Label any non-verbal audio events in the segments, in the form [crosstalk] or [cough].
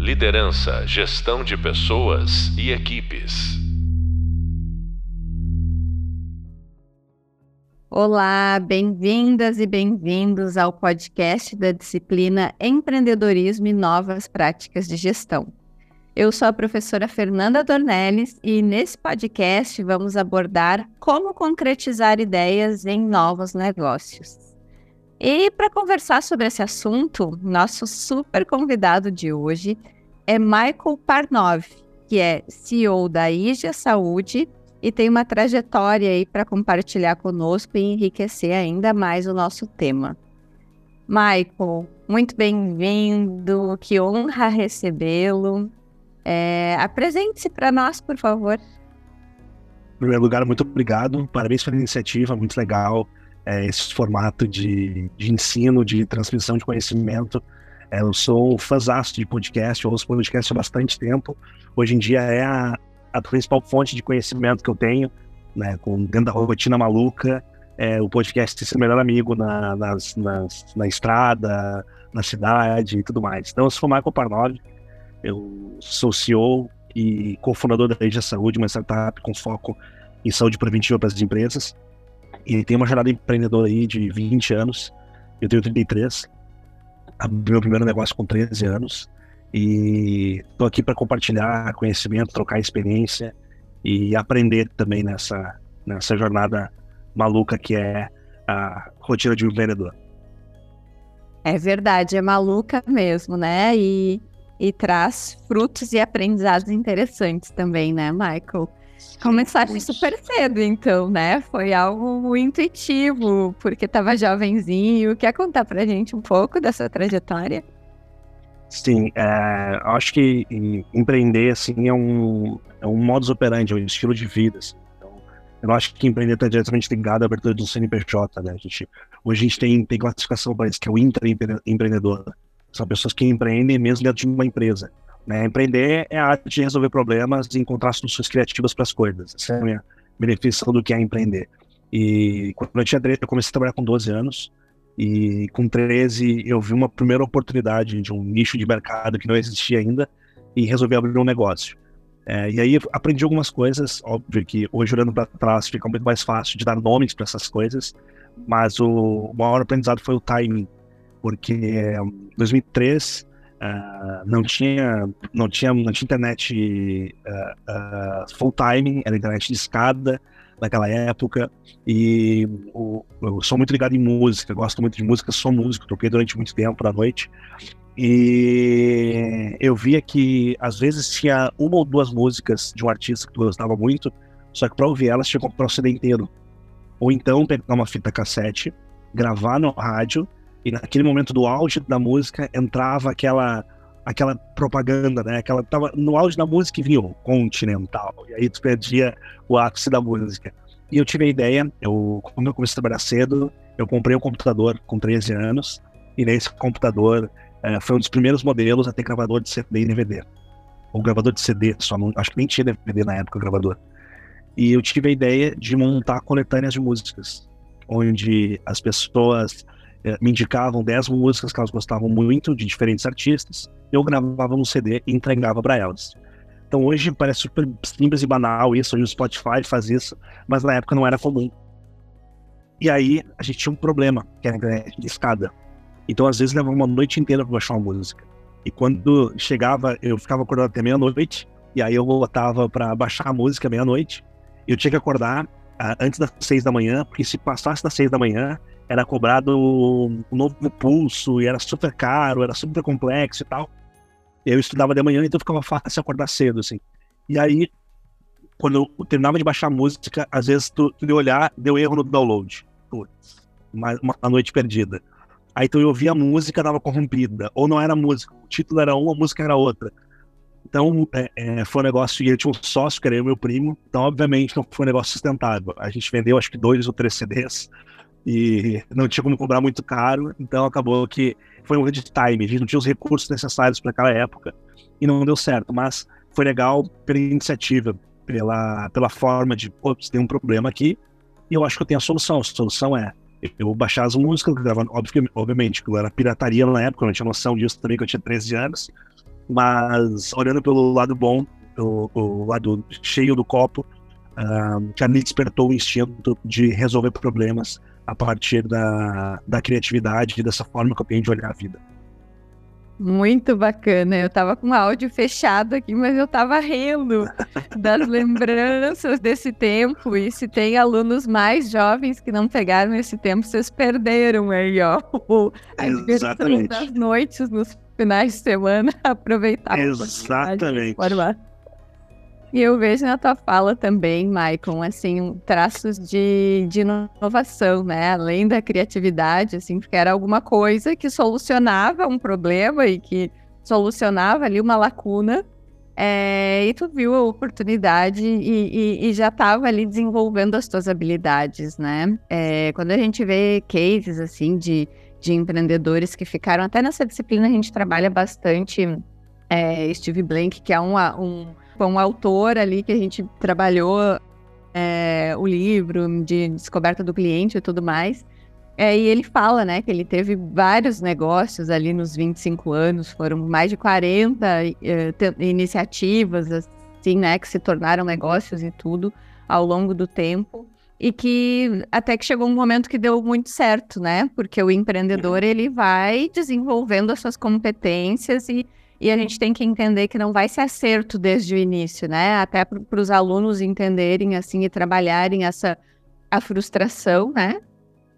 Liderança, gestão de pessoas e equipes. Olá, bem-vindas e bem-vindos ao podcast da disciplina Empreendedorismo e Novas Práticas de Gestão. Eu sou a professora Fernanda Dornelles e nesse podcast vamos abordar como concretizar ideias em novos negócios. E para conversar sobre esse assunto, nosso super convidado de hoje é Michael Parnov, que é CEO da IGA Saúde e tem uma trajetória aí para compartilhar conosco e enriquecer ainda mais o nosso tema. Michael, muito bem-vindo, que honra recebê-lo. É, Apresente-se para nós, por favor. Em primeiro lugar, muito obrigado, parabéns pela iniciativa, muito legal é, esse formato de, de ensino, de transmissão de conhecimento. É, eu sou um fãzaço de podcast, eu ouço podcast há bastante tempo. Hoje em dia é a, a principal fonte de conhecimento que eu tenho, né, com dentro da rotina maluca. É, o podcast o melhor amigo na, nas, nas, na estrada, na cidade e tudo mais. Então, eu sou o Michael Parnov, eu sou CEO e cofundador da Rede Saúde, uma startup com foco em saúde preventiva para as empresas. E tem uma jornada empreendedora aí de 20 anos. Eu tenho 33. Abri meu primeiro negócio com 13 anos. E estou aqui para compartilhar conhecimento, trocar experiência e aprender também nessa, nessa jornada maluca que é a rotina de um empreendedor. É verdade, é maluca mesmo, né? E, e traz frutos e aprendizados interessantes também, né, Michael? Começaste super cedo, então, né? Foi algo intuitivo, porque estava jovenzinho. Quer contar pra gente um pouco dessa trajetória? Sim, é, acho que empreender, assim, é um, é um modus operandi, é um estilo de vida, assim. Então, eu acho que empreender está diretamente ligado à abertura do CNPJ, né? A gente, hoje a gente tem, tem classificação para isso, que é o intraempreendedor. São pessoas que empreendem mesmo dentro de uma empresa. Né? Empreender é a arte de resolver problemas e encontrar soluções criativas para as coisas. Essa é a minha benefício do que é empreender. E quando eu tinha 13, eu comecei a trabalhar com 12 anos. E com 13 eu vi uma primeira oportunidade de um nicho de mercado que não existia ainda e resolvi abrir um negócio. É, e aí aprendi algumas coisas, óbvio que hoje olhando para trás fica muito mais fácil de dar nomes para essas coisas, mas o, o maior aprendizado foi o timing, porque em 2003 Uh, não tinha não tinha não tinha internet uh, uh, full time era internet de escada naquela época. E o, eu sou muito ligado em música gosto muito de música sou músico toquei durante muito tempo à noite. E eu via que às vezes tinha uma ou duas músicas de um artista que eu gostava muito só que para ouvir elas tinha que comprar o CD inteiro. Ou então pegar uma fita cassete gravar no rádio e naquele momento do auge da música entrava aquela aquela propaganda, né? Aquela tava no auge da música e vinha o Continental. E aí tu perdia o ápice da música. E eu tive a ideia, eu como eu comecei a trabalhar cedo, eu comprei um computador com 13 anos e nesse computador é, foi um dos primeiros modelos a ter gravador de CD e DVD. Ou gravador de CD, só não, acho que nem tinha DVD na época o gravador. E eu tive a ideia de montar coletâneas de músicas, onde as pessoas me indicavam 10 músicas que elas gostavam muito, de diferentes artistas, eu gravava no CD e entregava para elas. Então hoje parece super simples e banal isso, hoje o Spotify faz isso, mas na época não era comum. E aí a gente tinha um problema, que era a de escada. Então às vezes levava uma noite inteira para baixar uma música. E quando chegava, eu ficava acordado até meia-noite, e aí eu voltava para baixar a música meia-noite. Eu tinha que acordar uh, antes das seis da manhã, porque se passasse das seis da manhã, era cobrado um novo pulso e era super caro, era super complexo e tal. Eu estudava de manhã, então ficava fácil acordar cedo, assim. E aí, quando eu terminava de baixar a música, às vezes tu, tu de olhar, deu erro no download. Putz, uma, uma noite perdida. Aí então eu ouvia a música, dava corrompida. Ou não era música, o título era uma, a música era outra. Então, é, é, foi um negócio, e ele tinha um sócio, que era eu, meu primo, então, obviamente, não foi um negócio sustentável. A gente vendeu, acho que, dois ou três CDs, e não tinha como cobrar muito caro, então acabou que foi um grande time, a gente não tinha os recursos necessários para aquela época e não deu certo, mas foi legal pela iniciativa, pela, pela forma de, pô, tem um problema aqui e eu acho que eu tenho a solução. A solução é eu baixar as músicas, gravando, obviamente, que era pirataria na época, eu não tinha noção disso também, que eu tinha 13 anos, Mas olhando pelo lado bom, o, o lado cheio do copo, uh, já me despertou o instinto de resolver problemas a partir da, da criatividade e dessa forma que eu tenho de olhar a vida. Muito bacana. Eu tava com o áudio fechado aqui, mas eu tava rindo [laughs] das lembranças desse tempo. E se tem alunos mais jovens que não pegaram esse tempo, vocês perderam aí, ó. A Exatamente. das noites nos finais de semana, [laughs] aproveitar. Exatamente. E eu vejo na tua fala também, Maicon, assim, traços de, de inovação, né? Além da criatividade, assim, porque era alguma coisa que solucionava um problema e que solucionava ali uma lacuna. É, e tu viu a oportunidade e, e, e já estava ali desenvolvendo as tuas habilidades, né? É, quando a gente vê cases, assim, de, de empreendedores que ficaram, até nessa disciplina a gente trabalha bastante é, Steve Blank, que é um, um foi um autor ali que a gente trabalhou é, o livro de descoberta do cliente e tudo mais. É, e ele fala, né, que ele teve vários negócios ali nos 25 anos, foram mais de 40 é, iniciativas, assim, né, que se tornaram negócios e tudo ao longo do tempo. E que até que chegou um momento que deu muito certo, né? Porque o empreendedor, ele vai desenvolvendo as suas competências e e a gente tem que entender que não vai ser acerto desde o início, né? Até para os alunos entenderem assim e trabalharem essa a frustração, né?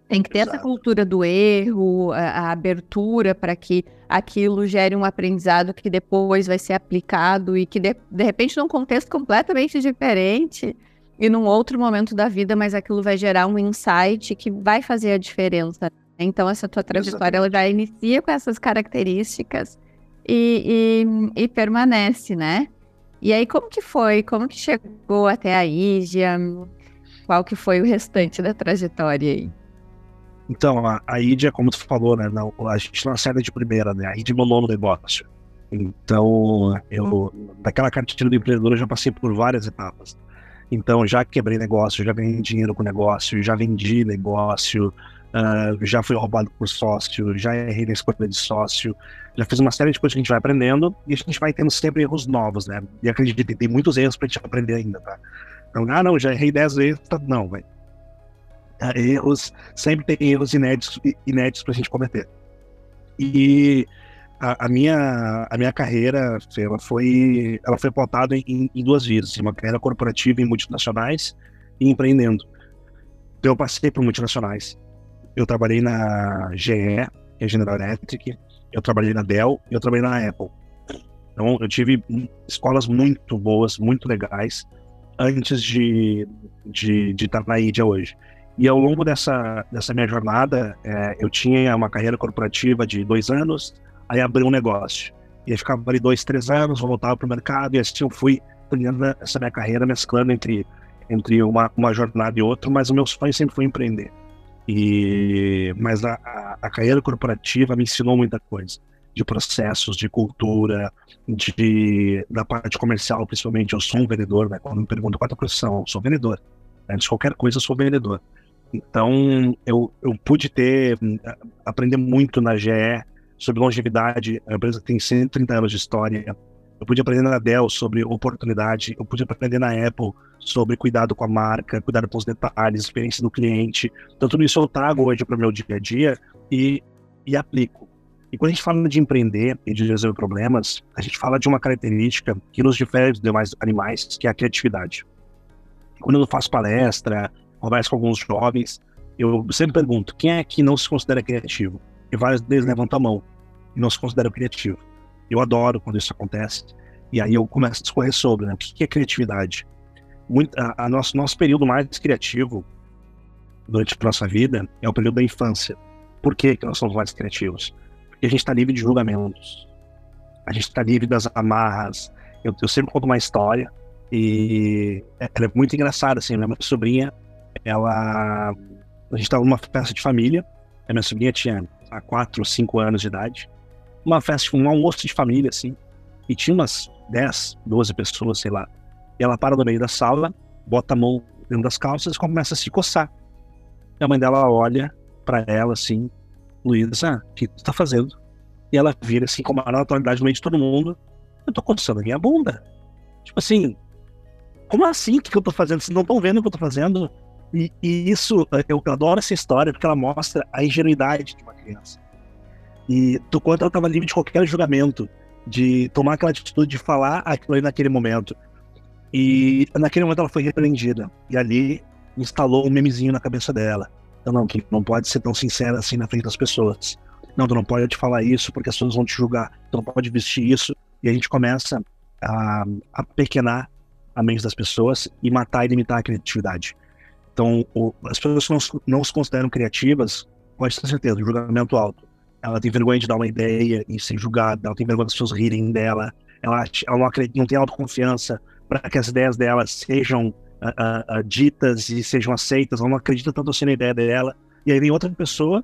Tem que ter Exato. essa cultura do erro, a, a abertura para que aquilo gere um aprendizado que depois vai ser aplicado e que de, de repente num contexto completamente diferente e num outro momento da vida, mas aquilo vai gerar um insight que vai fazer a diferença. Então essa tua trajetória ela já inicia com essas características e, e, e, permanece, né? E aí, como que foi? Como que chegou até a Ídia? Qual que foi o restante da trajetória aí? Então, a, a Ídia, como tu falou, né? A gente não acerta de primeira, né? A Ídia é nono negócio. Então, eu, daquela cartilha do empreendedor, eu já passei por várias etapas. Então, já quebrei negócio, já ganhei dinheiro com negócio, já vendi negócio, uh, já fui roubado por sócio, já errei na escolha de sócio, já fiz uma série de coisas que a gente vai aprendendo e a gente vai tendo sempre erros novos, né? E acredito que tem muitos erros pra gente aprender ainda, tá? Então, ah, não, já errei 10 vezes, tá? Não, vai. Ah, erros, sempre tem erros inéditos, inéditos pra gente cometer. E a, a, minha, a minha carreira, ela foi, ela foi pautada em, em duas vias, assim, uma carreira corporativa em multinacionais e empreendendo. Então, eu passei por multinacionais. Eu trabalhei na GE, que é General Electric, eu trabalhei na Dell e eu trabalhei na Apple. Então, eu tive escolas muito boas, muito legais, antes de, de, de estar na IDEA hoje. E ao longo dessa, dessa minha jornada, é, eu tinha uma carreira corporativa de dois anos, aí abri um negócio. E aí ficava ali dois, três anos, voltava para o mercado, e assim eu fui trilhando essa minha carreira, mesclando entre, entre uma, uma jornada e outra, mas o meu sonho sempre foi empreender. E, mas a, a, carreira corporativa me ensinou muita coisa de processos, de cultura, de da parte comercial, principalmente. Eu sou um vendedor, né? Quando me perguntam qual é a profissão, eu sou vendedor. Né? De qualquer coisa, eu sou vendedor. Então, eu, eu pude ter, aprender muito na GE sobre longevidade. A empresa tem 130 anos de história. Eu pude aprender na Dell sobre oportunidade. Eu pude aprender na Apple sobre cuidado com a marca, cuidado com os detalhes, experiência do cliente. Então, tudo isso eu trago hoje para o meu dia a dia e, e aplico. E quando a gente fala de empreender e de resolver problemas, a gente fala de uma característica que nos difere dos demais animais, que é a criatividade. Quando eu faço palestra, converso com alguns jovens, eu sempre pergunto: quem é que não se considera criativo? E vários deles levantam a mão e não se consideram criativo. Eu adoro quando isso acontece. E aí eu começo a discorrer sobre né, o que é criatividade muito, a, a nosso, nosso período mais criativo durante a nossa vida é o período da infância. Por que, que nós somos mais criativos? Porque a gente está livre de julgamentos. A gente está livre das amarras. Eu, eu, sempre conto uma história e é, ela é muito engraçada, assim. Minha sobrinha, ela... A gente estava numa festa de família. A minha sobrinha tinha há 4 ou 5 anos de idade. Uma festa, um almoço de família, assim. E tinha umas 10, 12 pessoas, sei lá. E ela para no meio da sala, bota a mão dentro das calças e começa a se coçar. E a mãe dela olha para ela assim, Luísa, o que tu tá fazendo? E ela vira assim com uma naturalidade no meio de todo mundo Eu tô coçando a minha bunda. Tipo assim, como assim? O que eu tô fazendo? Vocês não estão vendo o que eu tô fazendo? E, e, isso, eu adoro essa história porque ela mostra a ingenuidade de uma criança. E do quanto ela estava livre de qualquer julgamento, de tomar aquela atitude de falar aquilo aí naquele momento. E naquele momento ela foi repreendida. E ali instalou um memezinho na cabeça dela. Então, não, que não pode ser tão sincera assim na frente das pessoas. Não, tu não pode te falar isso porque as pessoas vão te julgar. Tu não pode vestir isso. E a gente começa a, a pequenar a mente das pessoas e matar e limitar a criatividade. Então, o, as pessoas que não, não se consideram criativas, pode ter certeza, julgamento alto. Ela tem vergonha de dar uma ideia e ser julgada, ela tem vergonha das pessoas rirem dela, ela, ela não, acredita, não tem autoconfiança para que as ideias dela sejam uh, uh, ditas e sejam aceitas, ela não acredita tanto assim na ideia dela. E aí vem outra pessoa,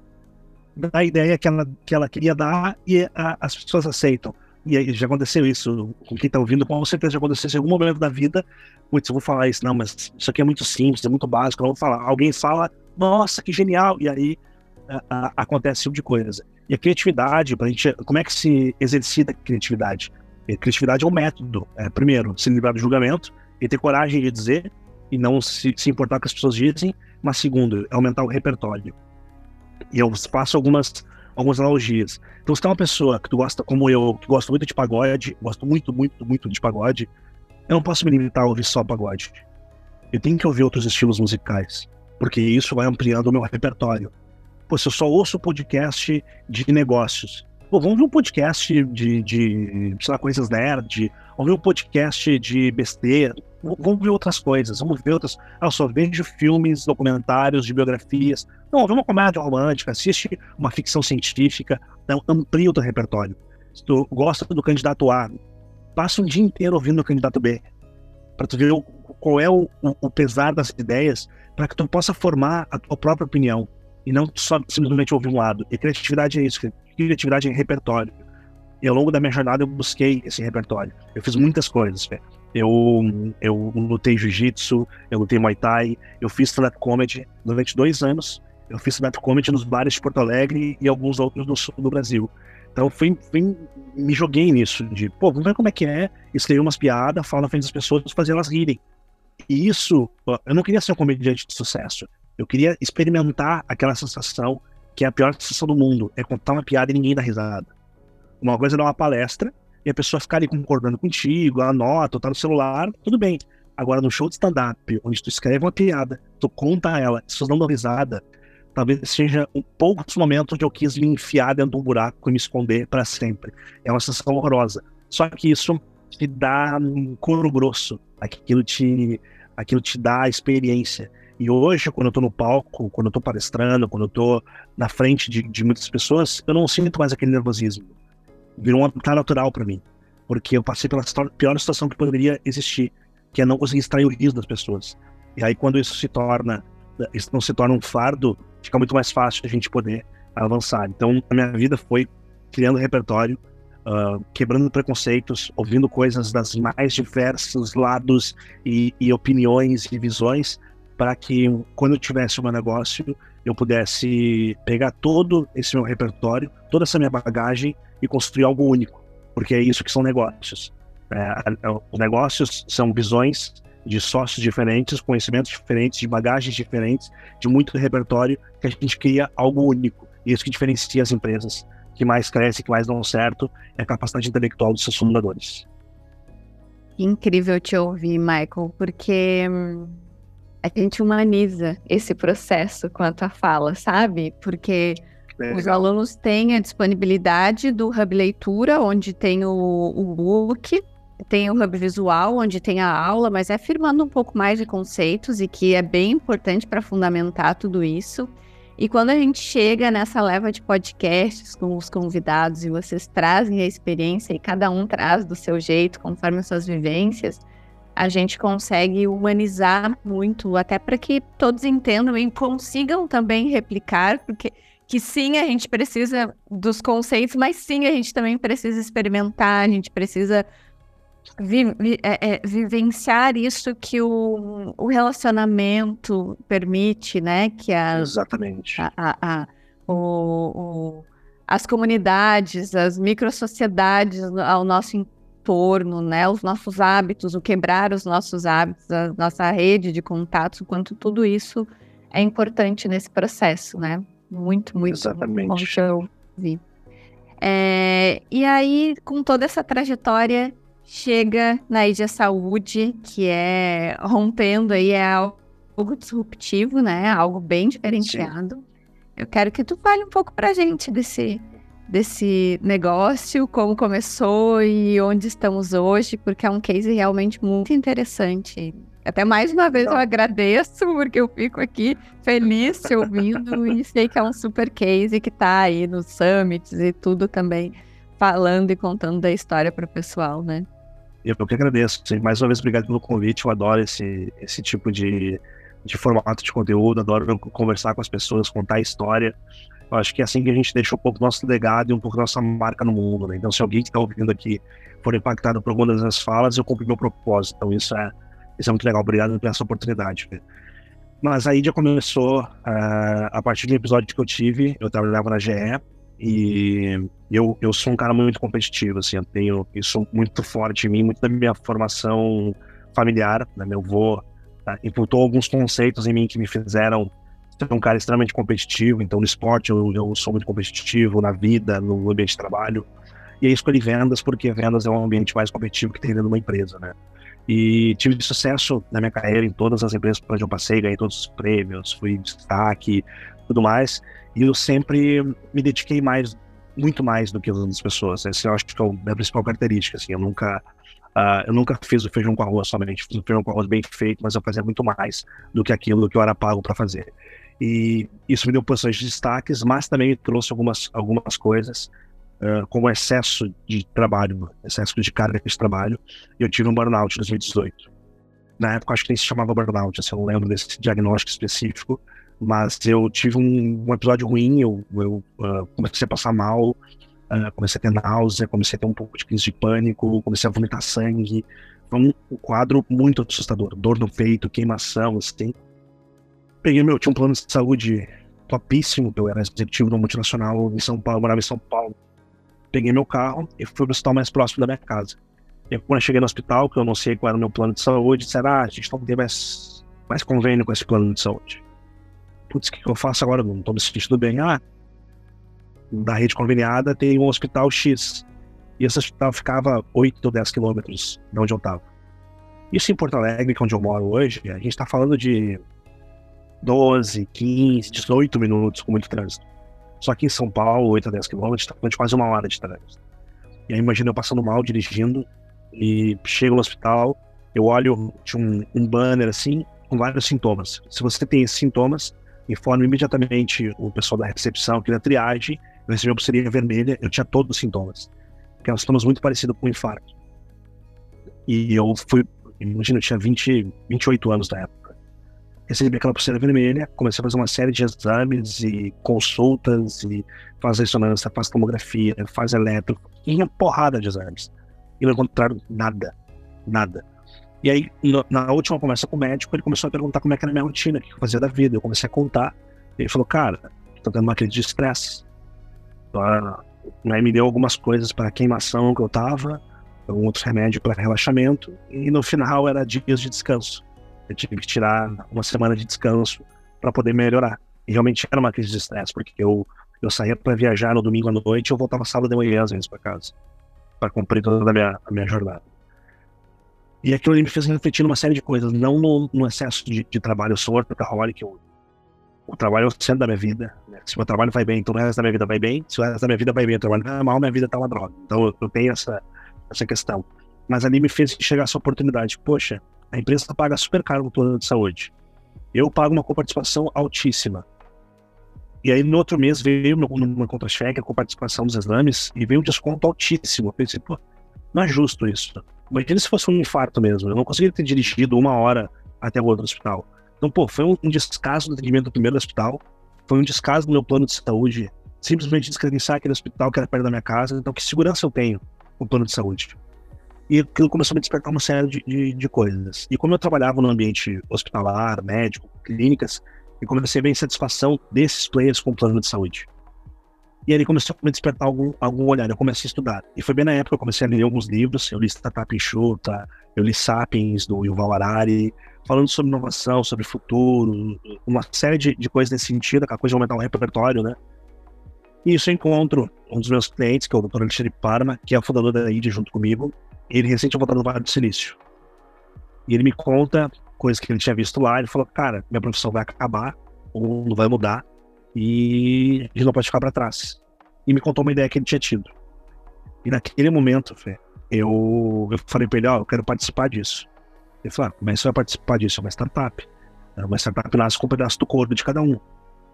dá a ideia que ela, que ela queria dar e as pessoas aceitam. E aí, já aconteceu isso com quem está ouvindo, com certeza já aconteceu em algum momento da vida. Putz, eu vou falar isso, não, mas isso aqui é muito simples, é muito básico, não vou falar. Alguém fala, nossa, que genial, e aí a, a, acontece esse tipo de coisa. E a criatividade, pra gente, como é que se exercita a criatividade? A criatividade é um método. É, primeiro, se livrar do julgamento e ter coragem de dizer e não se, se importar com o que as pessoas dizem. Mas segundo, aumentar o repertório. E eu faço algumas algumas analogias. Então, se tem uma pessoa que tu gosta, como eu, que gosta muito de pagode, gosto muito, muito, muito de pagode, eu não posso me limitar a ouvir só pagode. Eu tenho que ouvir outros estilos musicais, porque isso vai ampliando o meu repertório. Pô, se eu só ouço podcast de negócios, pô, vamos ver um podcast de, de sei lá, coisas nerd, vamos ver um podcast de besteira, vamos ver outras coisas, vamos ver outras. Ah, eu só vejo filmes, documentários, de biografias. Não, vê uma comédia romântica, assiste uma ficção científica, então amplia o teu repertório. Se tu gosta do candidato A, passa um dia inteiro ouvindo o candidato B, para tu ver o, qual é o, o, pesar das ideias, para que tu possa formar a tua própria opinião e não só simplesmente ouvir um lado. E criatividade é isso, criatividade é repertório. E ao longo da minha jornada eu busquei esse repertório. Eu fiz muitas coisas. Eu, eu lutei jiu-jitsu, eu lutei muay thai, eu fiz stand-up comedy durante dois anos. Eu fiz stand-up comedy nos bares de Porto Alegre e alguns outros do sul do Brasil. Então fui, fui, me joguei nisso, de, pô, vamos ver como é que é, escrever umas piadas, falar na frente das pessoas, fazer elas rirem. E isso, eu não queria ser um comediante de sucesso. Eu queria experimentar aquela sensação que é a pior sensação do mundo, é contar uma piada e ninguém dá risada. Uma coisa é dar uma palestra e a pessoa ficar ali concordando contigo, anota, tá no celular, tudo bem. Agora, no show de stand-up, onde tu escreve uma piada, tu conta ela, as pessoas não dão risada, talvez seja um poucos momentos onde eu quis me enfiar dentro de um buraco e me esconder para sempre. É uma sensação horrorosa. Só que isso te dá um couro grosso, aquilo te, aquilo te dá experiência. E hoje, quando eu tô no palco, quando eu tô palestrando, quando eu tô na frente de, de muitas pessoas, eu não sinto mais aquele nervosismo virou um habitat natural para mim. Porque eu passei pela pior situação que poderia existir, que é não conseguir extrair o riso das pessoas. E aí, quando isso se torna, isso não se torna um fardo, fica muito mais fácil a gente poder avançar. Então, a minha vida foi criando repertório, uh, quebrando preconceitos, ouvindo coisas das mais diversos lados e, e opiniões e visões, para que quando eu tivesse o meu negócio, eu pudesse pegar todo esse meu repertório, toda essa minha bagagem e construir algo único, porque é isso que são negócios. É, os negócios são visões de sócios diferentes, conhecimentos diferentes, de bagagens diferentes, de muito repertório, que a gente cria algo único. E isso que diferencia as empresas que mais crescem, que mais dão certo, é a capacidade intelectual dos seus fundadores. Incrível te ouvir, Michael, porque hum, a gente humaniza esse processo a tua fala, sabe? Porque os alunos têm a disponibilidade do Hub Leitura, onde tem o, o book, tem o Hub Visual, onde tem a aula, mas é firmando um pouco mais de conceitos e que é bem importante para fundamentar tudo isso. E quando a gente chega nessa leva de podcasts com os convidados e vocês trazem a experiência e cada um traz do seu jeito, conforme as suas vivências, a gente consegue humanizar muito, até para que todos entendam e consigam também replicar, porque que sim, a gente precisa dos conceitos, mas sim, a gente também precisa experimentar, a gente precisa vi, vi, é, é, vivenciar isso que o, o, relacionamento permite, né? Que a, Exatamente. A, a, a o, o, as comunidades, as microsociedades ao nosso entorno, né, os nossos hábitos, o quebrar os nossos hábitos, a nossa rede de contatos, o quanto tudo isso é importante nesse processo, né? Muito, muito Exatamente. bom que eu vi. É, e aí, com toda essa trajetória, chega na Ida Saúde, que é rompendo aí, é algo disruptivo, né? Algo bem diferenciado. Sim. Eu quero que tu fale um pouco pra gente desse, desse negócio, como começou e onde estamos hoje, porque é um case realmente muito interessante. Até mais uma vez eu agradeço, porque eu fico aqui feliz te ouvindo e sei que é um super case que está aí nos summits e tudo também, falando e contando da história para o pessoal, né? Eu que agradeço. Mais uma vez, obrigado pelo convite. Eu adoro esse, esse tipo de, de formato de conteúdo, adoro conversar com as pessoas, contar a história. Eu acho que é assim que a gente deixa um pouco nosso legado e um pouco nossa marca no mundo, né? Então, se alguém que está ouvindo aqui for impactado por alguma das falas, eu cumpri meu propósito. Então, isso é, isso é muito legal. Obrigado por essa oportunidade. Mas aí já começou, uh, a partir do episódio que eu tive, eu trabalhava na GE e eu, eu sou um cara muito competitivo, assim, eu tenho isso muito forte em mim, muito da minha formação familiar, né? Meu avô uh, imputou alguns conceitos em mim que me fizeram ser um cara extremamente competitivo, então no esporte eu, eu sou muito competitivo, na vida, no ambiente de trabalho, e aí escolhi vendas porque vendas é um ambiente mais competitivo que tem dentro de uma empresa, né? E tive sucesso na minha carreira em todas as empresas por onde eu passei, ganhei todos os prêmios, fui destaque, tudo mais. E eu sempre me dediquei mais, muito mais do que as outras pessoas. Essa eu acho que é a principal característica. Assim, eu nunca, uh, eu nunca fiz o feijão com arroz somente, fiz o feijão com arroz bem feito, mas eu fazia muito mais do que aquilo que eu era pago para fazer. E isso me deu posições de destaques, mas também me trouxe algumas, algumas coisas uh, com excesso de trabalho, excesso de carga de trabalho, e eu tive um burnout em 2018. Na época, acho que nem se chamava burnout, assim, eu não lembro desse diagnóstico específico, mas eu tive um, um episódio ruim, eu, eu uh, comecei a passar mal, uh, comecei a ter náusea, comecei a ter um pouco de crise de pânico, comecei a vomitar sangue. Foi um, um quadro muito assustador, dor no peito, queimação, assim. Peguei meu, tinha um plano de saúde topíssimo, eu era executivo de uma multinacional em São Paulo, morava em São Paulo peguei meu carro e fui para o hospital mais próximo da minha casa. E quando eu cheguei no hospital, que eu não sei qual era o meu plano de saúde, disseram, ah, a gente não tem mais, mais convênio com esse plano de saúde. Putz, o que eu faço agora? Não estou me sentindo bem. Ah, da rede conveniada tem um hospital X. E esse hospital ficava 8 ou 10 quilômetros de onde eu estava. Isso em Porto Alegre, que é onde eu moro hoje, a gente está falando de 12, 15, 18 minutos com muito trânsito. Só que em São Paulo, 8 a 10 quilômetros, tá falando de quase uma hora de trânsito. E aí imagina eu passando mal, dirigindo, e chego no hospital, eu olho, tinha um, um banner assim, com vários sintomas. Se você tem esses sintomas, informe imediatamente o pessoal da recepção, que na triagem, eu recebi uma pulseirinha vermelha, eu tinha todos os sintomas. Que eram sintomas muito parecidos com um infarto. E eu fui, imagina, eu tinha 20, 28 anos na época recebi aquela pulseira vermelha, comecei a fazer uma série de exames e consultas, e faz ressonância, faz tomografia, faz eletro, e uma porrada de exames. E não encontraram nada, nada. E aí, no, na última conversa com o médico, ele começou a perguntar como é que era a minha rotina, o que eu fazia da vida. Eu comecei a contar, e ele falou, cara, tô tendo uma crise de estresse. Aí me deu algumas coisas para queimação que eu tava, um outro remédio para relaxamento, e no final era dias de descanso. Eu tive que tirar uma semana de descanso para poder melhorar. E realmente era uma crise de estresse, porque eu, eu saía para viajar no domingo à noite e eu voltava sábado de manhã, às vezes, para casa, para cumprir toda a minha, a minha jornada. E aquilo me fez refletir numa série de coisas, não no, no excesso de, de, trabalho. Eu sou workaholic, eu, o trabalho é o centro da minha vida. Né? Se o meu trabalho vai bem, então o resto da minha vida vai bem. Se o resto da minha vida vai bem, o trabalho vai mal, minha vida tá uma droga. Então eu, eu tenho essa, essa questão. Mas ali me fez chegar essa oportunidade. Poxa, a empresa paga super caro no plano de saúde. Eu pago uma coparticipação altíssima. E aí no outro mês veio uma contra-cheque, a coparticipação dos exames, e veio um desconto altíssimo. Eu pensei, pô, não é justo isso. Imagina se fosse um infarto mesmo. Eu não conseguiria ter dirigido uma hora até o outro hospital. Então, pô, foi um, descaso do atendimento do primeiro hospital, foi um descaso do meu plano de saúde, simplesmente descredenciar aquele hospital que era perto da minha casa. Então, que segurança eu tenho com o plano de saúde? E aquilo começou a me despertar uma série de, de, de, coisas. E como eu trabalhava no ambiente hospitalar, médico, clínicas, eu comecei a ver insatisfação desses players com o plano de saúde. E aí começou a me despertar algum, algum olhar. Eu comecei a estudar. E foi bem na época que eu comecei a ler alguns livros. Eu li Startup Enxuta, eu li Sapiens, do Yuval Harari, falando sobre inovação, sobre futuro, uma série de, de coisas nesse sentido, aquela coisa de aumentar o repertório, né? E isso eu encontro um dos meus clientes, que é o Dr. Alexandre Parma, que é o fundador da ID junto comigo. Ele recente voltou no Vale do Silício. E ele me conta coisas que ele tinha visto lá. Ele falou: Cara, minha profissão vai acabar, o mundo vai mudar e a gente não pode ficar para trás. E me contou uma ideia que ele tinha tido. E naquele momento, Fê, eu, eu falei para ele: Ó, oh, eu quero participar disso. Ele falou: ah, Como é que você vai participar disso? É uma startup. É uma startup nasce com um pedaço do corpo de cada um.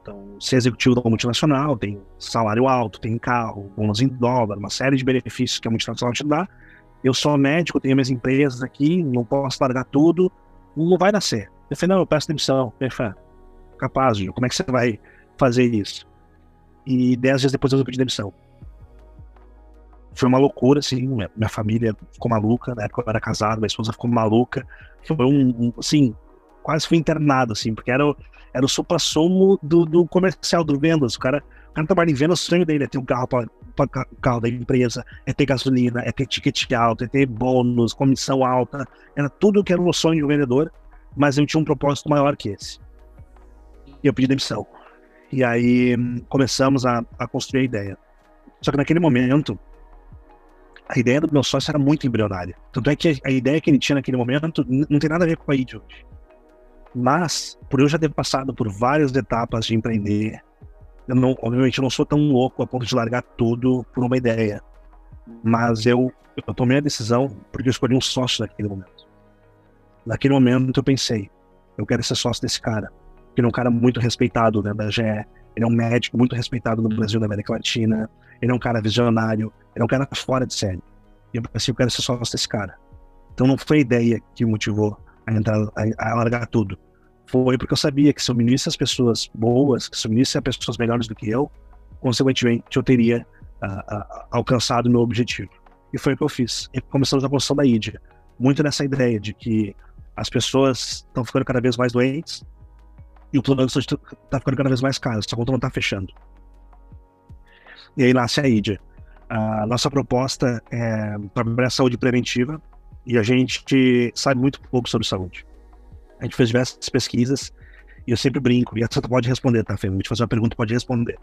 Então, ser executivo da multinacional tem salário alto, tem carro, bônus em dólar, uma série de benefícios que a multinacional te dá. Eu sou médico, tenho minhas empresas aqui, não posso largar tudo, não vai nascer. Eu falei, não, eu peço demissão. Ele falou, capaz, Gil, como é que você vai fazer isso? E dez dias depois eu pedi demissão. Foi uma loucura, assim, minha, família ficou maluca, na época eu era casado, minha esposa ficou maluca. Foi um, um assim, quase fui internado, assim, porque era, era o supra-sumo do, do comercial, do vendas. O cara, o cara trabalha em vendas, o sonho dele é ter um carro para o carro da empresa, é ter gasolina, é ter ticket alto, é ter bônus, comissão alta. Era tudo que era o sonho de um vendedor, mas eu tinha um propósito maior que esse. E eu pedi demissão. E aí começamos a, a construir a ideia. Só que naquele momento, a ideia do meu sócio era muito embrionária. Tanto é que a, ideia que ele tinha naquele momento não tem nada a ver com a ID hoje. Mas, por eu já ter passado por várias etapas de empreender, eu não, obviamente eu não sou tão louco a ponto de largar tudo por uma ideia. Mas eu, eu tomei a decisão porque eu escolhi um sócio naquele momento. Naquele momento eu pensei, eu quero ser sócio desse cara. Ele é um cara muito respeitado né, da GE, ele é um médico muito respeitado no Brasil, na América Latina, ele é um cara visionário, ele é um cara fora de série. E eu pensei, eu quero ser sócio desse cara. Então não foi a ideia que motivou a entrar, a, a largar tudo foi porque eu sabia que se eu unisse as pessoas boas, se eu unisse a pessoas melhores do que eu, consequentemente eu teria uh, uh, alcançado o meu objetivo. E foi o que eu fiz. E começamos a construção da IDIA, muito nessa ideia de que as pessoas estão ficando cada vez mais doentes e o plano de saúde está ficando cada vez mais caro, essa conta não está fechando. E aí nasce a IDIA. A nossa proposta é trabalhar a saúde preventiva e a gente sabe muito pouco sobre saúde. A gente fez diversas pesquisas e eu sempre brinco, e você pode responder, tá, Fê? Vou te fazer uma pergunta, pode responder.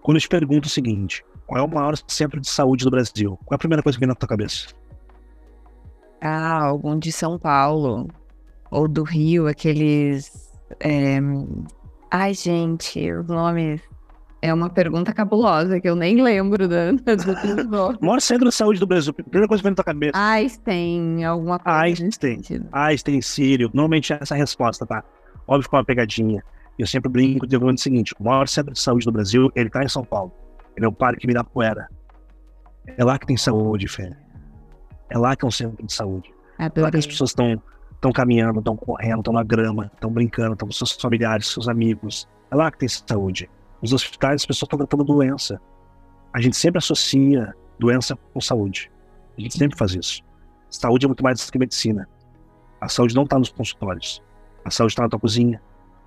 Quando eu te pergunto o seguinte, qual é o maior centro de saúde do Brasil? Qual é a primeira coisa que vem na tua cabeça? Ah, algum de São Paulo. Ou do Rio, aqueles. É... Ai, gente, os nomes. É uma pergunta cabulosa que eu nem lembro da, [laughs] do [laughs] Maior centro de saúde do Brasil. Primeira coisa que vem na tua cabeça. Einstein, alguma coisa. Einstein. Einstein, Sírio. Normalmente é essa a resposta, tá? Óbvio que é uma pegadinha. Eu sempre brinco de o seguinte: o maior centro de saúde do Brasil, ele tá em São Paulo. Ele é o Parque Mirapuera. É lá que tem saúde, Fê. É lá que é um centro de saúde. Adorei. É lá que as pessoas estão estão caminhando, estão correndo, estão na grama, estão brincando, estão com seus familiares, seus amigos. É lá que tem saúde. Nos hospitais, as pessoas estão tratando doença. A gente sempre associa doença com saúde. A gente sempre faz isso. Saúde é muito mais do que medicina. A saúde não está nos consultórios. A saúde está na tua cozinha,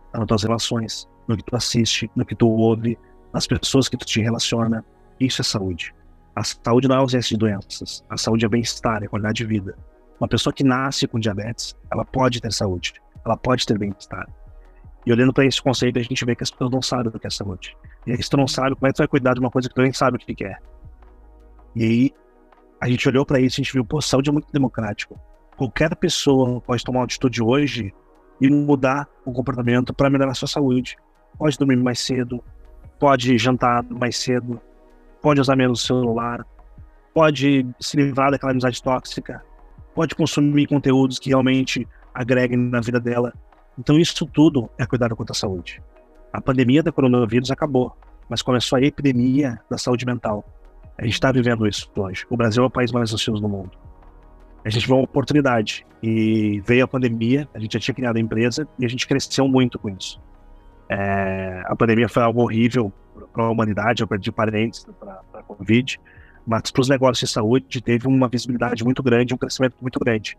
está nas tuas relações, no que tu assiste, no que tu ouve, nas pessoas que tu te relaciona. Isso é saúde. A saúde não é ausência de doenças. A saúde é bem-estar, é qualidade de vida. Uma pessoa que nasce com diabetes, ela pode ter saúde, ela pode ter bem-estar. E olhando para esse conceito, a gente vê que as pessoas não sabem o que é saúde. E aí, se tu não sabe, como é que tu vai cuidar de uma coisa que tu nem sabe o que? É? E aí, a gente olhou para isso e a gente viu, pô, saúde é muito democrático. Qualquer pessoa pode tomar uma atitude hoje e mudar o comportamento para melhorar a sua saúde. Pode dormir mais cedo, pode jantar mais cedo, pode usar menos celular, pode se livrar daquela amizade tóxica, pode consumir conteúdos que realmente agreguem na vida dela. Então, isso tudo é cuidar contra a saúde. A pandemia da coronavírus acabou, mas começou a epidemia da saúde mental. A gente está vivendo isso hoje. O Brasil é o país mais ansioso do mundo. A gente viu uma oportunidade e veio a pandemia, a gente já tinha criado a empresa e a gente cresceu muito com isso. É, a pandemia foi algo horrível para a humanidade, eu perdi parentes para a Covid, mas para os negócios de saúde teve uma visibilidade muito grande, um crescimento muito grande.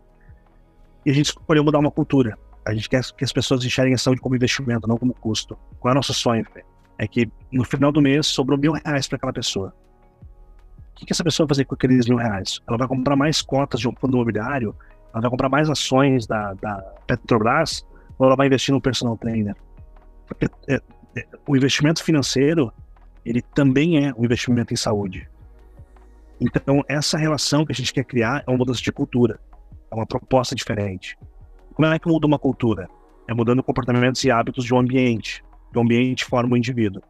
E a gente escolheu mudar uma cultura. A gente quer que as pessoas enxerguem a saúde como investimento, não como custo. Qual é o nosso sonho, Fê? é que no final do mês sobrou mil reais para aquela pessoa. O que, que essa pessoa vai fazer com aqueles mil reais? Ela vai comprar mais cotas de um fundo imobiliário? Ela vai comprar mais ações da, da Petrobras? Ou ela vai investir no personal trainer? Porque, é, é, o investimento financeiro, ele também é um investimento em saúde. Então, essa relação que a gente quer criar é uma mudança de cultura. É uma proposta diferente. Como é que muda uma cultura? É mudando comportamentos e hábitos de um ambiente. O ambiente forma o indivíduo.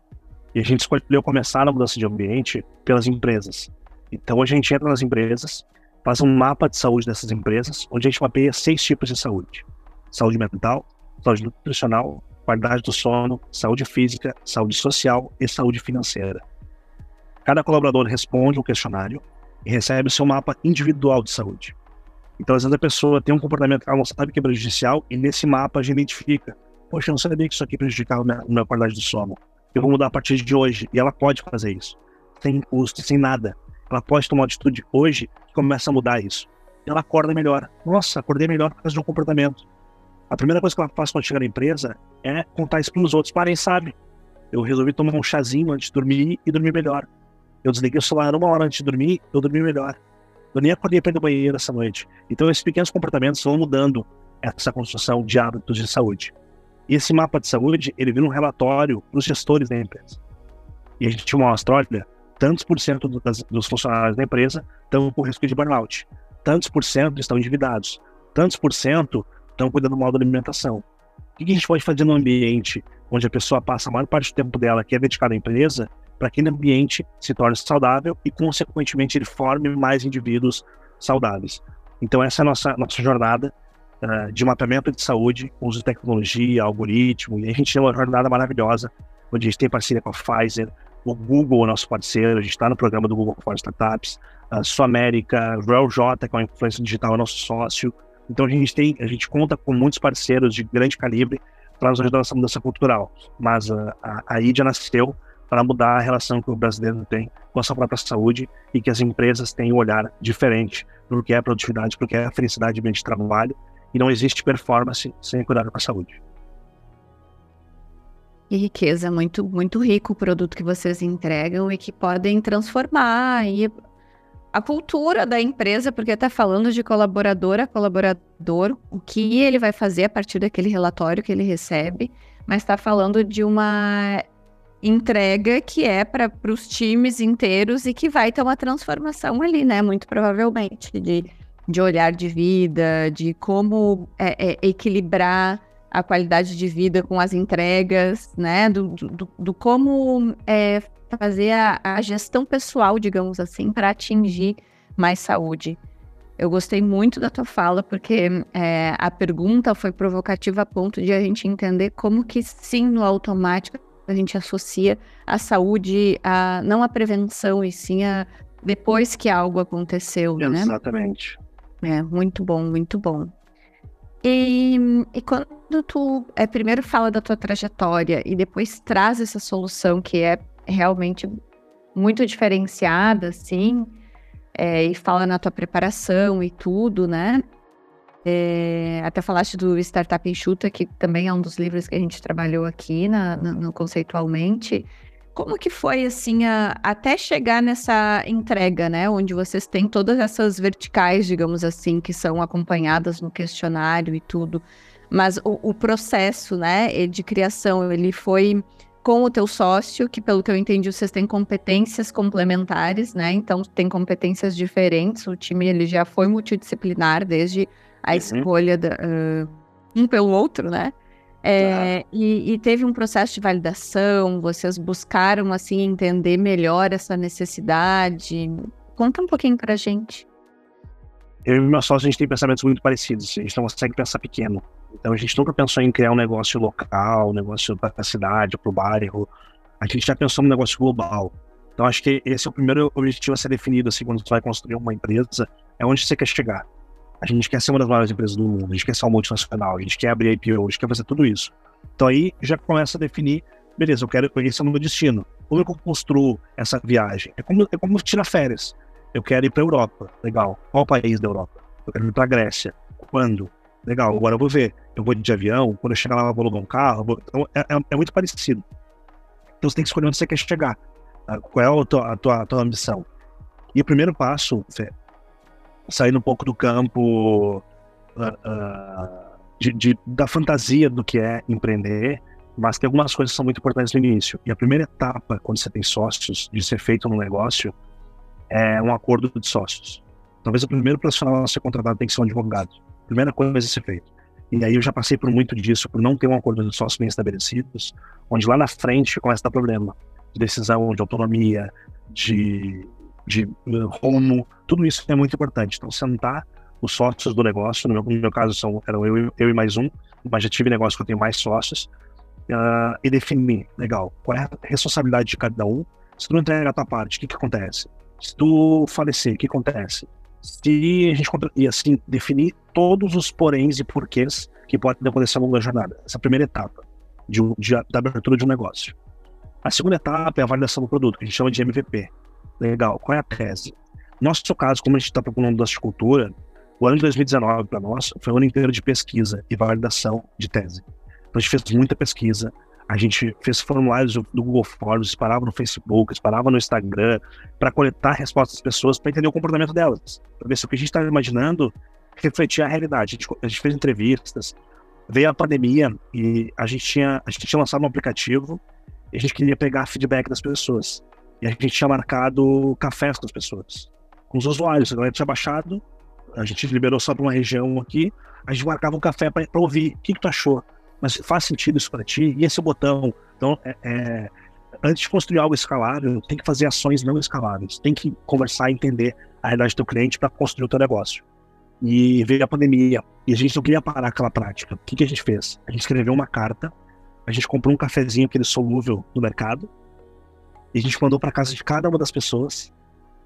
E a gente escolheu começar a mudança de ambiente pelas empresas. Então a gente entra nas empresas, faz um mapa de saúde dessas empresas, onde a gente mapeia seis tipos de saúde: saúde mental, saúde nutricional, qualidade do sono, saúde física, saúde social e saúde financeira. Cada colaborador responde um questionário e recebe o seu mapa individual de saúde. Então, às vezes a pessoa tem um comportamento que ela não sabe que é prejudicial e nesse mapa a gente identifica: poxa, eu não sabia que isso aqui prejudicava a minha, minha qualidade do sono eu vou mudar a partir de hoje. E ela pode fazer isso, sem custo, sem nada. Ela pode tomar uma atitude hoje que começa a mudar isso. E ela acorda melhor. Nossa, acordei melhor por causa de um comportamento. A primeira coisa que ela faz quando chega na empresa é contar isso para os outros. Parem, sabe? Eu resolvi tomar um chazinho antes de dormir e dormir melhor. Eu desliguei o celular uma hora antes de dormir, eu dormi melhor. Eu nem acordei para ir no banheiro essa noite. Então, esses pequenos comportamentos vão mudando essa construção de hábitos de saúde. E esse mapa de saúde, ele vira um relatório para os gestores da empresa. E a gente mostra, olha, tantos por cento dos funcionários da empresa estão com risco de burnout, tantos por cento estão endividados, tantos por cento estão cuidando mal da alimentação. O que a gente pode fazer no ambiente onde a pessoa passa a maior parte do tempo dela que é dedicada à empresa, para que aquele ambiente se torne saudável e, consequentemente, ele forme mais indivíduos saudáveis. Então, essa é a nossa, nossa jornada uh, de mapeamento de saúde, uso de tecnologia, algoritmo, e a gente tem uma jornada maravilhosa, onde a gente tem parceria com a Pfizer, o Google é nosso parceiro, a gente está no programa do Google for Startups, a Sul América, Real J, que é uma influência digital, é nosso sócio. Então a gente tem, a gente conta com muitos parceiros de grande calibre para nos ajudar nessa mudança cultural. Mas a, a, a IDIA nasceu para mudar a relação que o brasileiro tem com a sua própria saúde e que as empresas têm um olhar diferente para o que é produtividade, para o que é a felicidade de trabalho e não existe performance sem cuidado com a saúde. Que riqueza, muito, muito rico o produto que vocês entregam e que podem transformar e a cultura da empresa, porque está falando de colaborador a colaborador, o que ele vai fazer a partir daquele relatório que ele recebe, mas está falando de uma entrega que é para os times inteiros e que vai ter uma transformação ali, né? Muito provavelmente, de de olhar de vida, de como é, é, equilibrar a qualidade de vida com as entregas, né? Do, do, do como é, fazer a, a, gestão pessoal, digamos assim, para atingir mais saúde. Eu gostei muito da tua fala, porque é, a pergunta foi provocativa a ponto de a gente entender como que sim, no automático, a gente associa a saúde a não a prevenção, e sim a depois que algo aconteceu, Exatamente. né? Exatamente. É, muito bom, muito bom. E, e quando tu é, primeiro fala da tua trajetória e depois traz essa solução que é realmente muito diferenciada, assim, é, e fala na tua preparação e tudo, né? É, até falaste do Startup Enxuta, que também é um dos livros que a gente trabalhou aqui na, no, no Conceitualmente. Como que foi, assim, a, até chegar nessa entrega, né? Onde vocês têm todas essas verticais, digamos assim, que são acompanhadas no questionário e tudo. Mas o, o processo, né, de criação, ele foi com o teu sócio, que pelo que eu entendi, vocês têm competências complementares, né? Então tem competências diferentes. O time ele já foi multidisciplinar desde a uhum. escolha da, uh, um pelo outro, né? É, e, e, teve um processo de validação, vocês buscaram assim entender melhor essa necessidade. Conta um pouquinho pra gente. Eu e meu sócio, a gente tem pensamentos muito parecidos, a gente não consegue pensar pequeno. Então a gente nunca pensou em criar um negócio local, um negócio para a cidade, para o bairro. A gente já pensou num negócio global. Então acho que esse é o primeiro objetivo a ser definido assim, quando você vai construir uma empresa, é onde você quer chegar. A gente quer ser uma das maiores empresas do mundo, a gente quer ser uma multinacional, a gente quer abrir IPO, a gente quer fazer tudo isso. Então aí já começa a definir, beleza, eu quero conhecer o meu destino. Como é eu construo essa viagem? É como, é como tirar férias. Eu quero ir para a Europa, legal. Qual país da Europa? Eu quero ir para a Grécia. Quando? Legal, agora eu vou ver. Eu vou de avião, quando eu chegar lá eu vou alugar um carro. Vou... Então é, é, é muito parecido. Então você tem que escolher onde você quer chegar. Tá? Qual é a tua, a tua, a tua ambição? E o primeiro passo, Fê, saindo um pouco do campo uh, uh, de, de, da fantasia do que é empreender, mas tem algumas coisas que são muito importantes no início. E a primeira etapa, quando você tem sócios, de ser feito no negócio, é um acordo de sócios. Talvez o primeiro profissional a ser contratado tem que ser um advogado. Primeira coisa a ser feita. E aí eu já passei por muito disso, por não ter um acordo de sócios bem estabelecidos, onde lá na frente começa a dar problema de decisão, de autonomia, de, de rumo, tudo isso é muito importante. Então, sentar os sócios do negócio, no meu, no meu caso são, eram eu, eu e mais um, mas já tive negócio que eu tenho mais sócios, uh, e definir, legal, qual é a responsabilidade de cada um. Se tu não entregar a tua parte, o que, que acontece? Se tu falecer, o que acontece? Se a gente e assim definir todos os poréns e porquês que podem acontecer ao longo da jornada. Essa é a primeira etapa de, de, da abertura de um negócio. A segunda etapa é a validação do produto, que a gente chama de MVP. Legal, qual é a tese? Nosso caso, como a gente está procurando da cultura, o ano de 2019 para nós foi um ano inteiro de pesquisa e validação de tese. Então a gente fez muita pesquisa, a gente fez formulários do Google Forms, disparava no Facebook, disparava no Instagram, para coletar respostas das pessoas, para entender o comportamento delas, para ver se o que a gente estava imaginando refletia a realidade. A gente, a gente, fez entrevistas, veio a pandemia e a gente tinha, a gente tinha lançado um aplicativo e a gente queria pegar feedback das pessoas. E a gente tinha marcado cafés com as pessoas, com os usuários. A galera tinha baixado, a gente liberou só para uma região aqui, a gente marcava um café para ouvir o que, que tu achou mas faz sentido isso para ti? E esse é botão. Então, é, é, antes de construir algo escalável, tem que fazer ações não escaláveis. Tem que conversar e entender a realidade do teu cliente para construir o teu negócio. E veio a pandemia e a gente não queria parar aquela prática. O que, que a gente fez? A gente escreveu uma carta, a gente comprou um cafezinho, aquele solúvel no mercado, e a gente mandou para casa de cada uma das pessoas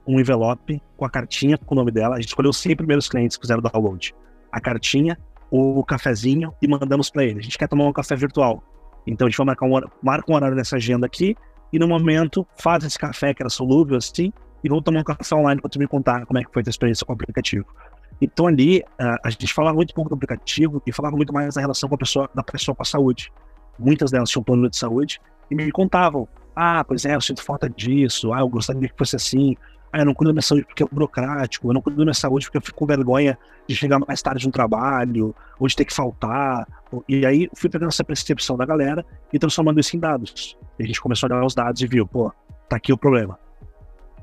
um envelope com a cartinha com o nome dela. A gente escolheu os 100 primeiros clientes que fizeram download. A cartinha o cafezinho e mandamos para ele. A gente quer tomar um café virtual. Então a gente vai marcar um, marca um horário nessa agenda aqui e no momento faz esse café que era solúvel assim e vamos tomar um café online para tu me contar como é que foi a tua experiência com o aplicativo. Então ali a gente falava muito pouco do aplicativo e falava muito mais da relação com a pessoa, da pessoa com a saúde. Muitas delas tinham plano de saúde e me contavam: ah, pois é, eu sinto falta disso, ah, eu gostaria que fosse assim, ah, eu não cuido da minha saúde porque é burocrático, eu não cuido da minha saúde porque eu fico com vergonha de chegar mais tarde no trabalho, ou de ter que faltar. E aí fui pegando essa percepção da galera e transformando isso em dados. E a gente começou a olhar os dados e viu, pô, tá aqui o problema.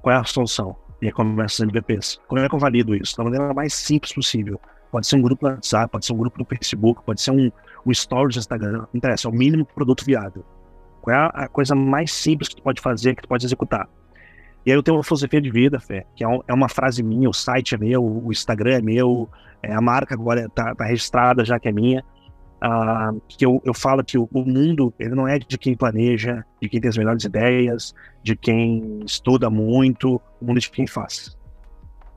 Qual é a solução? E aí começa os MVPs. Como é que eu valido isso? Da maneira mais simples possível. Pode ser um grupo no WhatsApp, pode ser um grupo no Facebook, pode ser um, um stories no Instagram, não interessa, é o mínimo produto viável. Qual é a coisa mais simples que tu pode fazer, que tu pode executar? E aí eu tenho uma filosofia de vida, Fé, que é, é uma frase minha, o site é meu, o Instagram é meu, é, a marca agora está tá registrada já que é minha. Uh, que eu, eu falo que o, o, mundo ele não é de quem planeja, de quem tem as melhores ideias, de quem estuda muito, o mundo é de quem faz.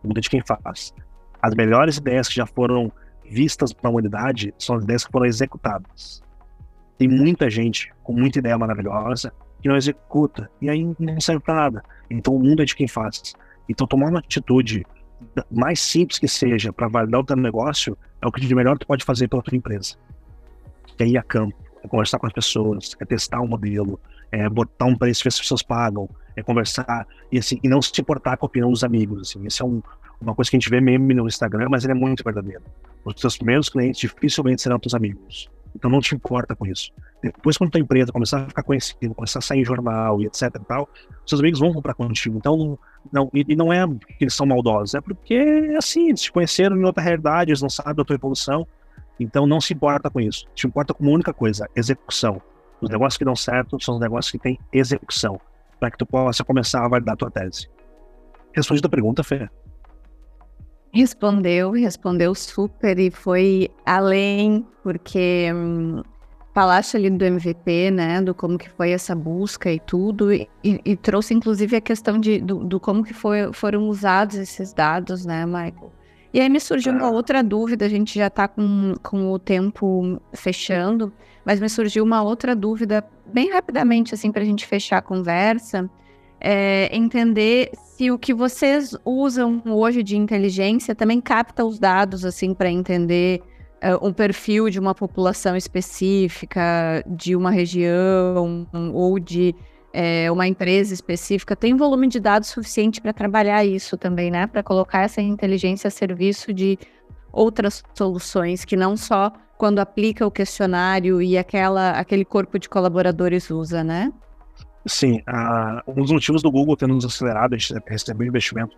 O mundo é de quem faz. As melhores ideias que já foram vistas para a humanidade são as ideias que foram executadas. Tem muita gente com muita ideia maravilhosa, que não executa. E aí não serve para nada. Então o mundo é de quem faz. Então tomar uma atitude mais simples que seja para validar o teu negócio é o que de melhor tu pode fazer pela tua empresa. É ir a campo, é conversar com as pessoas, é testar um modelo, é botar um preço se as pessoas pagam, é conversar e assim e não se importar com a opinião dos amigos. Assim, isso é um, uma coisa que a gente vê meme no Instagram, mas ele é muito verdadeiro. Os teus primeiros clientes dificilmente serão teus amigos. Então não te importa com isso. Depois, quando tua empresa começar a ficar conhecida, começar a sair em jornal e etc e tal, seus amigos vão comprar contigo. Então, não, e, e não é porque eles são maldosos, é porque, assim, eles te conheceram em outra realidade, eles não sabem da tua evolução. Então, não se importa com isso. Te importa com uma única coisa, execução. Os negócios que dão certo são os negócios que têm execução, para que tu possa começar a validar a tua tese. Responde a pergunta, Fê. Respondeu, respondeu super e foi além, porque hum, falaste ali do MVP, né, do como que foi essa busca e tudo, e, e trouxe inclusive a questão de, do, do, como que foi, foram usados esses dados, né, Michael? E aí me surgiu uma outra dúvida, a gente já está com, com o tempo fechando, mas me surgiu uma outra dúvida, bem rapidamente, assim, para a gente fechar a conversa, é, entender se o que vocês usam hoje de inteligência também capta os dados, assim, para entender uh, um perfil de uma população específica, de uma região, ou de é, uma empresa específica tem volume de dados suficiente para trabalhar isso também, né? Para colocar essa inteligência a serviço de outras soluções que não só quando aplica o questionário e aquela, aquele corpo de colaboradores usa, né? Sim, uh, um dos motivos do Google ter nos acelerado, a gente recebeu investimento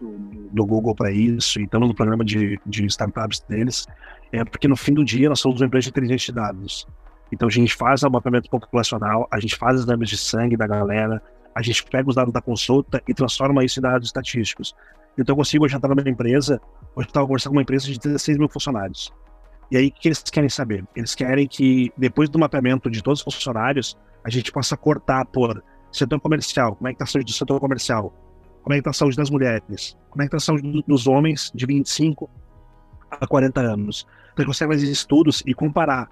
do, Google para isso, e estamos no programa de, de startups deles, é porque no fim do dia nós somos uma empresa de inteligência de dados. Então a gente faz o mapeamento populacional, a gente faz exames de sangue da galera, a gente pega os dados da consulta e transforma isso em dados estatísticos. Então eu consigo hoje entrar numa empresa, hoje estava conversando com uma empresa de 16 mil funcionários. E aí o que eles querem saber? Eles querem que depois do mapeamento de todos os funcionários, a gente possa cortar por setor comercial, como é que está a saúde do setor comercial, como é que está a saúde das mulheres, como é que está a saúde dos homens de 25 a 40 anos. Então, você consegue fazer estudos e comparar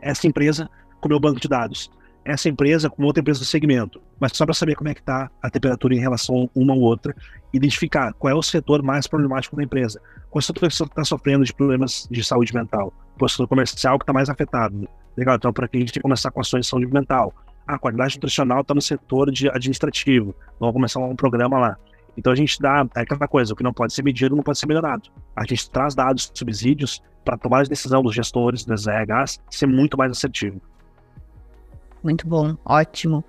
essa empresa com o meu banco de dados, essa empresa com outra empresa do segmento, mas só para saber como é que está a temperatura em relação uma ou outra, identificar qual é o setor mais problemático da empresa, qual setor está sofrendo de problemas de saúde mental, qual é o setor comercial que está mais afetado. Legal, então para que a gente começar com ações de saúde mental. A qualidade nutricional está no setor de administrativo, vamos começar um programa lá. Então a gente dá é aquela coisa, o que não pode ser medido não pode ser melhorado. A gente traz dados, subsídios para tomar a decisão dos gestores, das RHs, ser muito mais assertivo. Muito bom, ótimo.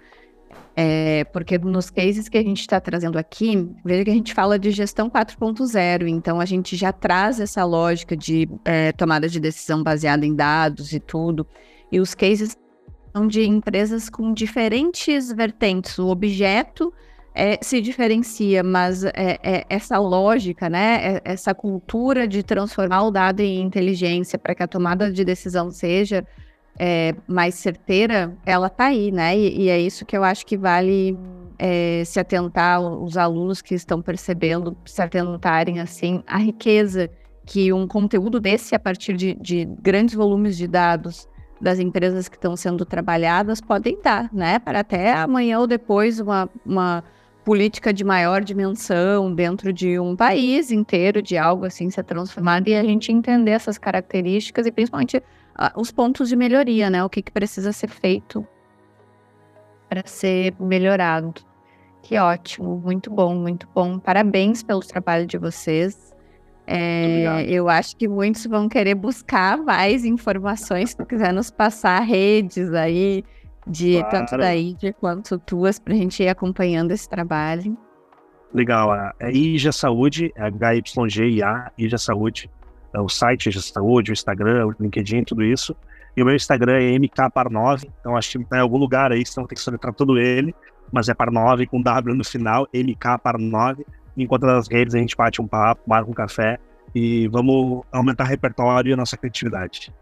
É, porque nos cases que a gente está trazendo aqui, veja que a gente fala de gestão 4.0, então a gente já traz essa lógica de é, tomada de decisão baseada em dados e tudo. E os cases são de empresas com diferentes vertentes. O objeto é, se diferencia, mas é, é, essa lógica, né, é, essa cultura de transformar o dado em inteligência para que a tomada de decisão seja é, mais certeira, ela está aí, né? E, e, é isso que eu acho que vale é, se atentar os alunos que estão percebendo, se atentarem assim a riqueza que um conteúdo desse a partir de, de grandes volumes de dados das empresas que estão sendo trabalhadas podem dar, né? Para até amanhã ou depois uma, uma política de maior dimensão dentro de um país inteiro, de algo assim ser transformado e a gente entender essas características e principalmente uh, os pontos de melhoria, né? O que, que precisa ser feito para ser melhorado. Que ótimo, muito bom, muito bom. Parabéns pelo trabalho de vocês. É, eu acho que muitos vão querer buscar mais informações, se quiser nos passar redes aí, de claro. tanto da Índia quanto tuas, para a gente ir acompanhando esse trabalho. Legal, é IJA Saúde, é HYGIA, IJA Saúde, é o site IJA Saúde, o Instagram, o LinkedIn, tudo isso. E o meu Instagram é MKPar9, então acho que tá em algum lugar aí, senão tem que soletrar todo ele, mas é Par9 com W no final, MKPar9. Enquanto nas redes a gente bate um papo, marca um café e vamos aumentar o repertório e a nossa criatividade.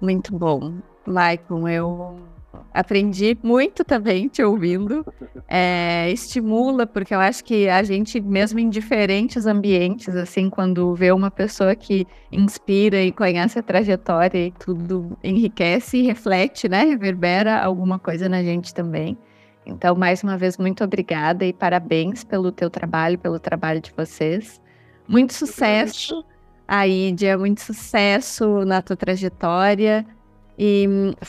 Muito bom. Maicon, eu aprendi muito também te ouvindo. É, estimula, porque eu acho que a gente, mesmo em diferentes ambientes, assim, quando vê uma pessoa que inspira e conhece a trajetória e tudo enriquece e reflete, né? Reverbera alguma coisa na gente também. Então, mais uma vez, muito obrigada e parabéns pelo teu trabalho, pelo trabalho de vocês. Muito sucesso, Aídia, muito sucesso na tua trajetória. E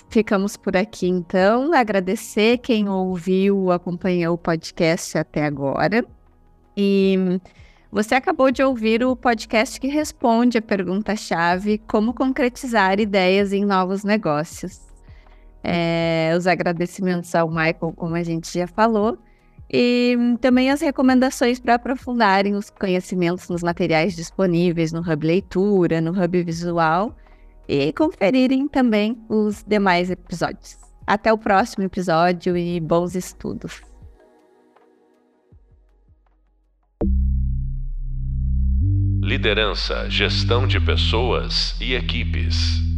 ficamos por aqui então. Agradecer quem ouviu, acompanhou o podcast até agora. E você acabou de ouvir o podcast que responde a pergunta-chave: como concretizar ideias em novos negócios. É, os agradecimentos ao Michael, como a gente já falou, e também as recomendações para aprofundarem os conhecimentos nos materiais disponíveis no Hub Leitura, no Hub Visual e conferirem também os demais episódios. Até o próximo episódio e bons estudos! Liderança, gestão de pessoas e equipes.